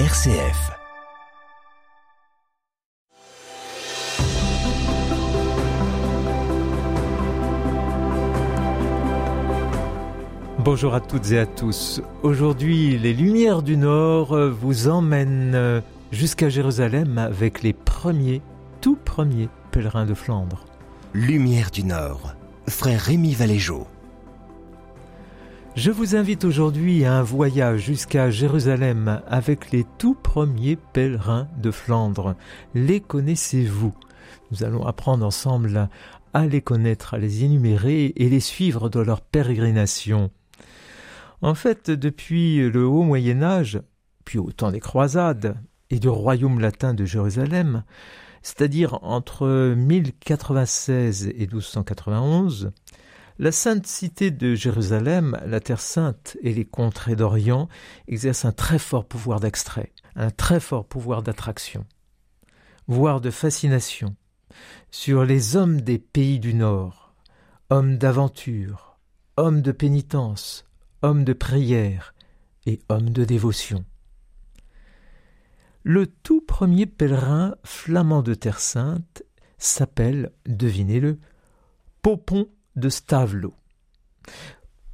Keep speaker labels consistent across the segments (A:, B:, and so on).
A: RCF.
B: Bonjour à toutes et à tous. Aujourd'hui, les Lumières du Nord vous emmènent jusqu'à Jérusalem avec les premiers, tout premiers pèlerins de Flandre.
A: Lumière du Nord, frère Rémi Valéjo.
B: Je vous invite aujourd'hui à un voyage jusqu'à Jérusalem avec les tout premiers pèlerins de Flandre. Les connaissez-vous? Nous allons apprendre ensemble à les connaître, à les énumérer et les suivre dans leur pérégrination. En fait, depuis le haut Moyen Âge, puis au temps des croisades et du royaume latin de Jérusalem, c'est-à-dire entre 1096 et 1291, la sainte cité de Jérusalem, la Terre sainte et les contrées d'Orient exercent un très fort pouvoir d'extrait, un très fort pouvoir d'attraction, voire de fascination, sur les hommes des pays du Nord, hommes d'aventure, hommes de pénitence, hommes de prière et hommes de dévotion. Le tout premier pèlerin flamand de Terre Sainte s'appelle, devinez-le, Popon de Stavelot.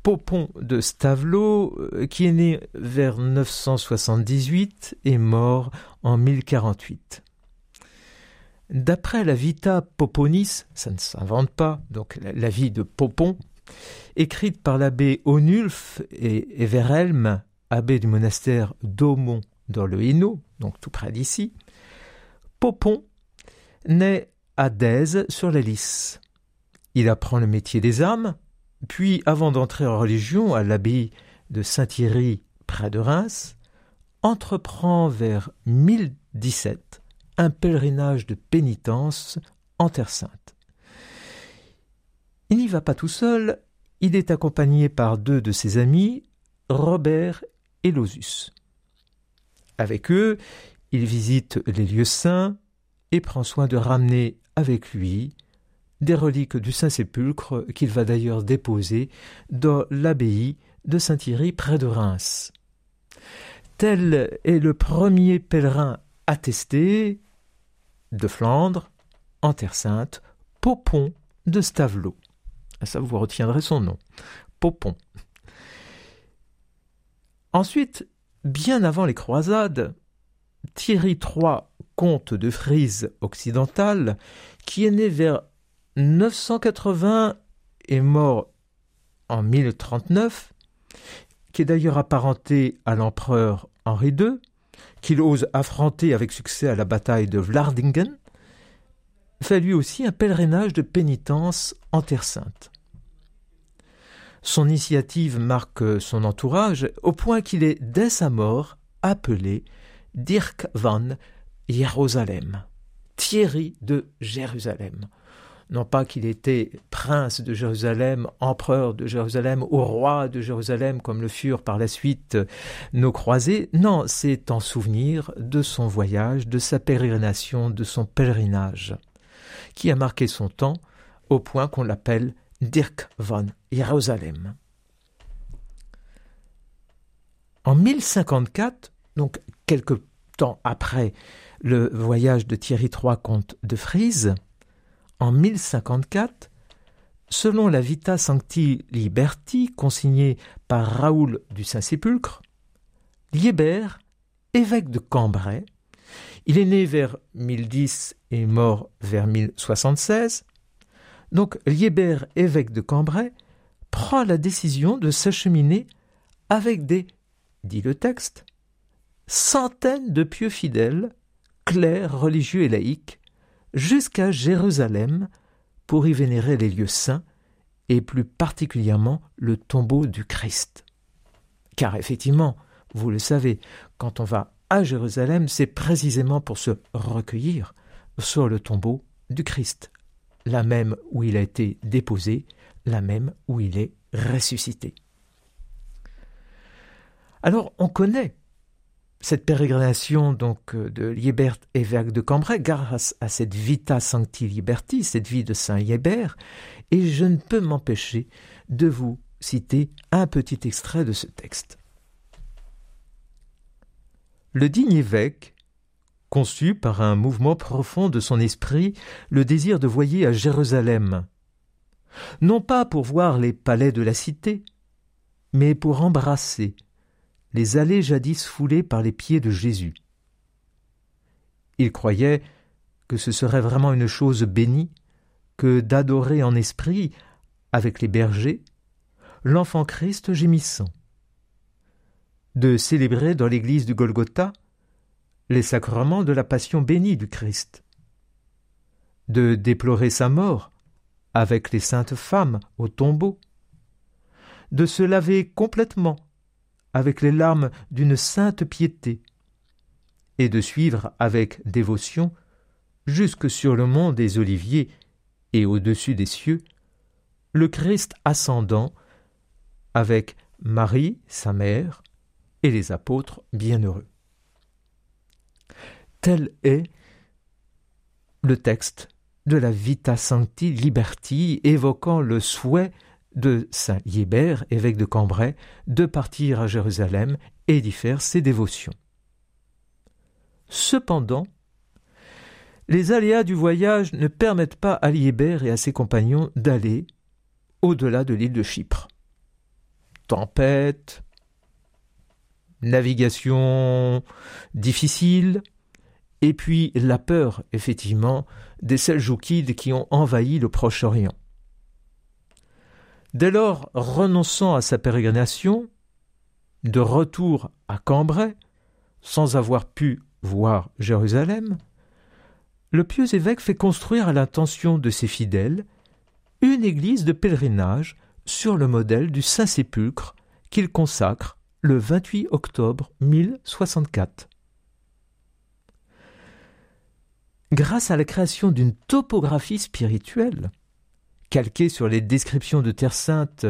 B: Popon de Stavelot, euh, qui est né vers 978 et mort en 1048. D'après la Vita Poponis, ça ne s'invente pas, donc la, vie de Popon, écrite par l'abbé Onulf et Everhelm, abbé du monastère d'Aumont dans le Hainaut, donc tout près d'ici, Popon naît à Dèze sur la Lys. Il apprend le métier des armes, puis, avant d'entrer en religion à l'abbaye de Saint-Thierry près de Reims, entreprend vers 1017 un pèlerinage de pénitence en Terre Sainte. Il n'y va pas tout seul, il est accompagné par deux de ses amis, Robert et Losus. Avec eux, il visite les lieux saints et prend soin de ramener avec lui des reliques du Saint-Sépulcre qu'il va d'ailleurs déposer dans l'abbaye de Saint-Thierry près de Reims. Tel est le premier pèlerin attesté de Flandre, en Terre Sainte, Popon de Stavelot. Ça, vous retiendrez son nom. Popon. Ensuite, bien avant les croisades, Thierry III, comte de Frise occidentale, qui est né vers 980 est mort en 1039, qui est d'ailleurs apparenté à l'empereur Henri II, qu'il ose affronter avec succès à la bataille de Vlardingen, fait lui aussi un pèlerinage de pénitence en Terre Sainte. Son initiative marque son entourage au point qu'il est, dès sa mort, appelé Dirk van Jérusalem, Thierry de Jérusalem non pas qu'il était prince de Jérusalem, empereur de Jérusalem ou roi de Jérusalem comme le furent par la suite nos croisés, non, c'est en souvenir de son voyage, de sa pérégrination, de son pèlerinage, qui a marqué son temps au point qu'on l'appelle Dirk von Jérusalem. En 1054, donc quelque temps après le voyage de Thierry III comte de Frise, en 1054, selon la Vita Sancti Liberti consignée par Raoul du Saint-Sépulcre, Liébert, évêque de Cambrai, il est né vers 1010 et mort vers 1076, donc Liébert, évêque de Cambrai, prend la décision de s'acheminer avec des, dit le texte, centaines de pieux fidèles, clercs, religieux et laïcs, jusqu'à Jérusalem pour y vénérer les lieux saints et plus particulièrement le tombeau du Christ. Car effectivement, vous le savez, quand on va à Jérusalem, c'est précisément pour se recueillir sur le tombeau du Christ, la même où il a été déposé, la même où il est ressuscité. Alors on connaît cette pérégrination donc euh, de Liebert évêque de Cambrai grâce à cette Vita Sancti Liberti, cette vie de Saint Liebert, et je ne peux m'empêcher de vous citer un petit extrait de ce texte. le digne évêque conçut par un mouvement profond de son esprit le désir de voyer à Jérusalem, non pas pour voir les palais de la cité, mais pour embrasser les allées jadis foulées par les pieds de Jésus. Il croyait que ce serait vraiment une chose bénie que d'adorer en esprit, avec les bergers, l'enfant Christ gémissant, de célébrer dans l'église du Golgotha les sacrements de la passion bénie du Christ, de déplorer sa mort avec les saintes femmes au tombeau, de se laver complètement avec les larmes d'une sainte piété, et de suivre avec dévotion jusque sur le mont des Oliviers et au-dessus des cieux le Christ ascendant avec Marie, sa mère, et les apôtres bienheureux. Tel est le texte de la Vita Sancti Liberti évoquant le souhait de saint Hébert, évêque de Cambrai, de partir à Jérusalem et d'y faire ses dévotions. Cependant, les aléas du voyage ne permettent pas à Liébert et à ses compagnons d'aller au-delà de l'île de Chypre. Tempête, navigation difficile, et puis la peur, effectivement, des Seljoukides qui ont envahi le Proche-Orient. Dès lors, renonçant à sa pérégrination, de retour à Cambrai, sans avoir pu voir Jérusalem, le pieux évêque fait construire à l'intention de ses fidèles une église de pèlerinage sur le modèle du Saint-Sépulcre qu'il consacre le 28 octobre 1064. Grâce à la création d'une topographie spirituelle, calquée sur les descriptions de Terre Sainte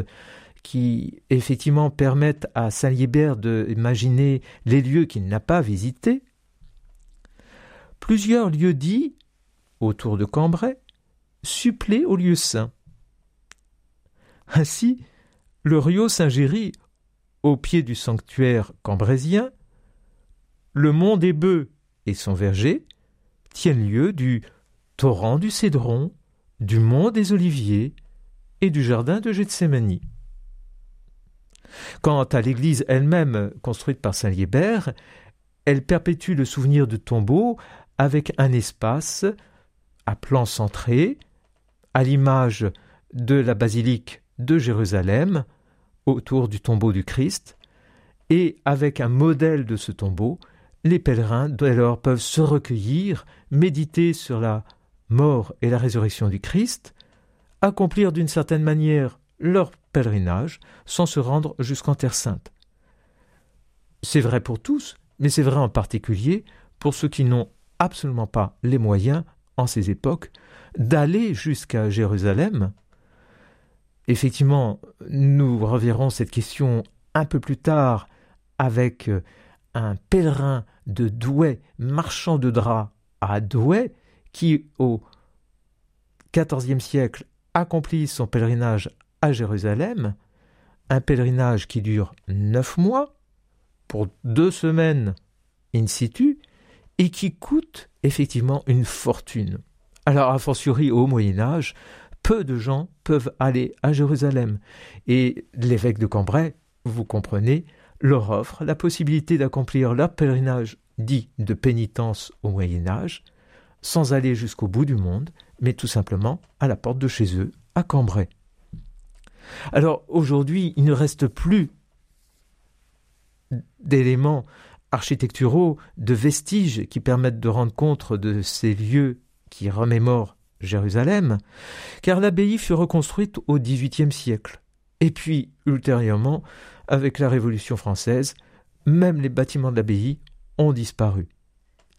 B: qui effectivement permettent à Saint Libert d'imaginer les lieux qu'il n'a pas visités, plusieurs lieux dits, autour de Cambrai, suppléent aux lieux saints. Ainsi, le Rio Saint-Géry, au pied du sanctuaire cambrésien, le mont des Bœufs et son verger tiennent lieu du torrent du Cédron, du mont des Oliviers et du jardin de Gethsémanie. Quant à l'église elle-même, construite par Saint Liébert, elle perpétue le souvenir de tombeaux avec un espace à plan centré, à l'image de la basilique de Jérusalem, autour du tombeau du Christ, et avec un modèle de ce tombeau, les pèlerins dès lors peuvent se recueillir, méditer sur la mort et la résurrection du Christ, accomplir d'une certaine manière leur pèlerinage sans se rendre jusqu'en Terre sainte. C'est vrai pour tous, mais c'est vrai en particulier pour ceux qui n'ont absolument pas les moyens, en ces époques, d'aller jusqu'à Jérusalem. Effectivement, nous reverrons cette question un peu plus tard avec un pèlerin de Douai, marchand de draps à Douai, qui au XIVe siècle accomplit son pèlerinage à Jérusalem, un pèlerinage qui dure neuf mois, pour deux semaines in situ, et qui coûte effectivement une fortune. Alors, a fortiori au Moyen Âge, peu de gens peuvent aller à Jérusalem, et l'évêque de Cambrai, vous comprenez, leur offre la possibilité d'accomplir leur pèlerinage dit de pénitence au Moyen Âge, sans aller jusqu'au bout du monde, mais tout simplement à la porte de chez eux, à Cambrai. Alors aujourd'hui, il ne reste plus d'éléments architecturaux, de vestiges qui permettent de rendre compte de ces lieux qui remémorent Jérusalem, car l'abbaye fut reconstruite au XVIIIe siècle. Et puis, ultérieurement, avec la Révolution française, même les bâtiments de l'abbaye ont disparu.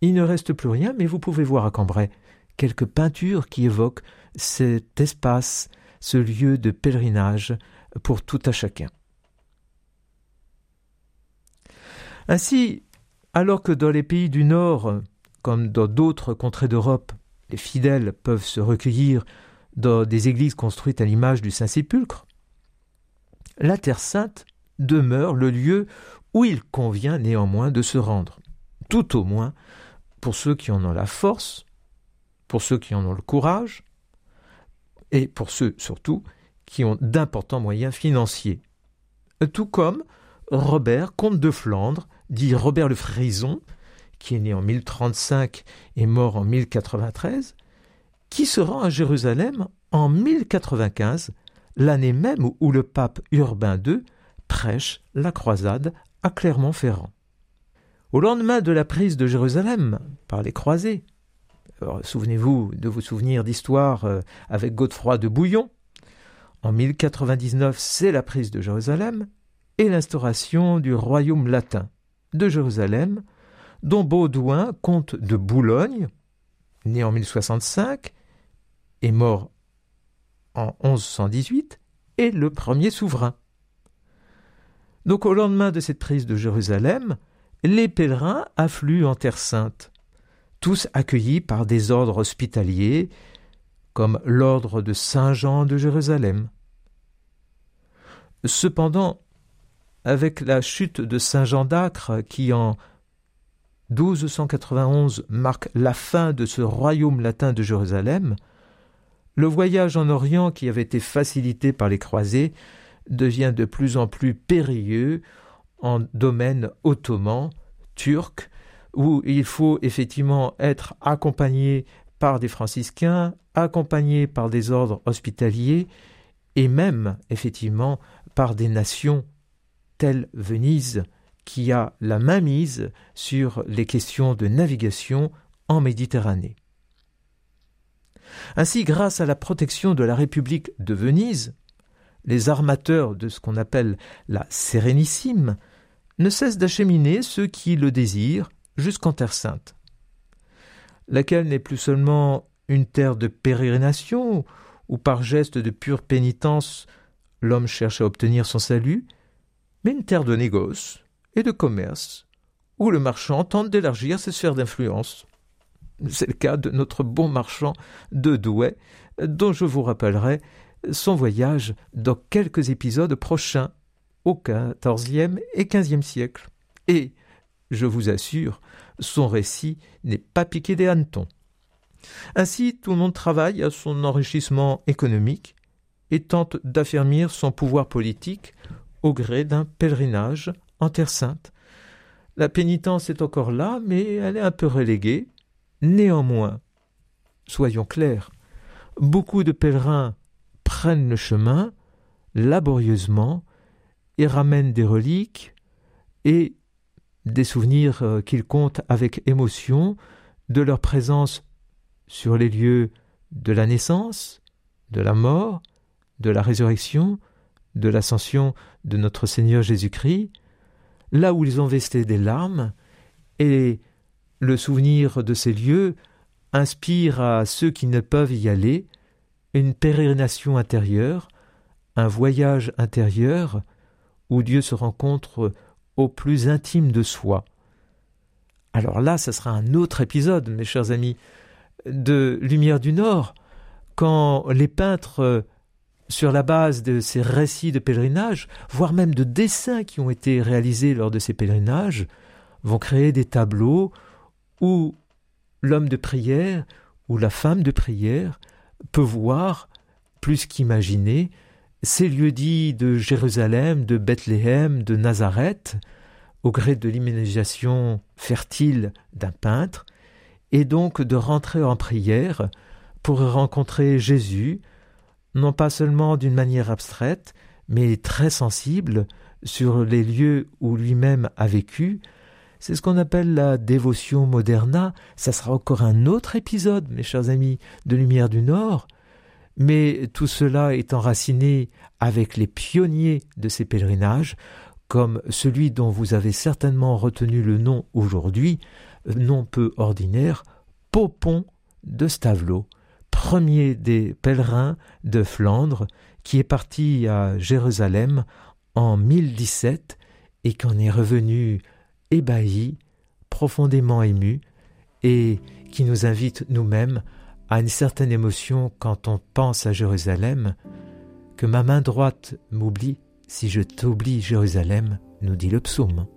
B: Il ne reste plus rien, mais vous pouvez voir à Cambrai quelques peintures qui évoquent cet espace, ce lieu de pèlerinage pour tout à chacun. Ainsi, alors que dans les pays du Nord, comme dans d'autres contrées d'Europe, les fidèles peuvent se recueillir dans des églises construites à l'image du Saint-Sépulcre, la Terre sainte demeure le lieu où il convient néanmoins de se rendre. tout au moins pour ceux qui en ont la force, pour ceux qui en ont le courage, et pour ceux surtout qui ont d'importants moyens financiers. Tout comme Robert, comte de Flandre, dit Robert le Frison, qui est né en 1035 et mort en 1093, qui se rend à Jérusalem en 1095, l'année même où le pape Urbain II prêche la croisade à Clermont-Ferrand. Au lendemain de la prise de Jérusalem par les croisés, souvenez-vous de vos souvenirs d'histoire euh, avec Godefroy de Bouillon, en 1099 c'est la prise de Jérusalem et l'instauration du royaume latin de Jérusalem, dont Baudouin, comte de Boulogne, né en 1065 et mort en 1118, est le premier souverain. Donc au lendemain de cette prise de Jérusalem, les pèlerins affluent en Terre sainte, tous accueillis par des ordres hospitaliers, comme l'ordre de Saint Jean de Jérusalem. Cependant, avec la chute de Saint Jean d'Acre, qui en 1291 marque la fin de ce royaume latin de Jérusalem, le voyage en Orient qui avait été facilité par les croisés devient de plus en plus périlleux en domaine ottoman, turc, où il faut effectivement être accompagné par des franciscains, accompagné par des ordres hospitaliers, et même effectivement par des nations telles Venise, qui a la main mise sur les questions de navigation en Méditerranée. Ainsi, grâce à la protection de la République de Venise, les armateurs de ce qu'on appelle la Sérénissime ne cessent d'acheminer ceux qui le désirent jusqu'en Terre Sainte, laquelle n'est plus seulement une terre de pérégrination où par geste de pure pénitence l'homme cherche à obtenir son salut, mais une terre de négoce et de commerce où le marchand tente d'élargir ses sphères d'influence. C'est le cas de notre bon marchand de Douai, dont je vous rappellerai son voyage dans quelques épisodes prochains, au XIVe et XVe siècle. Et, je vous assure, son récit n'est pas piqué des hannetons. Ainsi, tout le monde travaille à son enrichissement économique et tente d'affermir son pouvoir politique au gré d'un pèlerinage en Terre sainte. La pénitence est encore là, mais elle est un peu reléguée. Néanmoins, soyons clairs, beaucoup de pèlerins prennent le chemin laborieusement et ramènent des reliques et des souvenirs euh, qu'ils comptent avec émotion de leur présence sur les lieux de la naissance, de la mort, de la résurrection, de l'ascension de notre Seigneur Jésus-Christ, là où ils ont vesté des larmes, et le souvenir de ces lieux inspire à ceux qui ne peuvent y aller une pérégrination intérieure, un voyage intérieur où Dieu se rencontre au plus intime de soi. Alors là, ce sera un autre épisode, mes chers amis, de Lumière du Nord, quand les peintres sur la base de ces récits de pèlerinage, voire même de dessins qui ont été réalisés lors de ces pèlerinages, vont créer des tableaux où l'homme de prière ou la femme de prière peut voir, plus qu'imaginer, ces lieux dits de Jérusalem, de Bethléem, de Nazareth, au gré de l'imagination fertile d'un peintre, et donc de rentrer en prière pour rencontrer Jésus, non pas seulement d'une manière abstraite, mais très sensible sur les lieux où lui-même a vécu. C'est ce qu'on appelle la dévotion moderna. Ça sera encore un autre épisode, mes chers amis, de Lumière du Nord. Mais tout cela est enraciné avec les pionniers de ces pèlerinages, comme celui dont vous avez certainement retenu le nom aujourd'hui, non peu ordinaire, Popon de Stavelot premier des pèlerins de Flandre, qui est parti à Jérusalem en 1017 et qu'en est revenu ébahi, profondément ému, et qui nous invite nous-mêmes à une certaine émotion quand on pense à Jérusalem, que ma main droite m'oublie si je t'oublie Jérusalem, nous dit le psaume.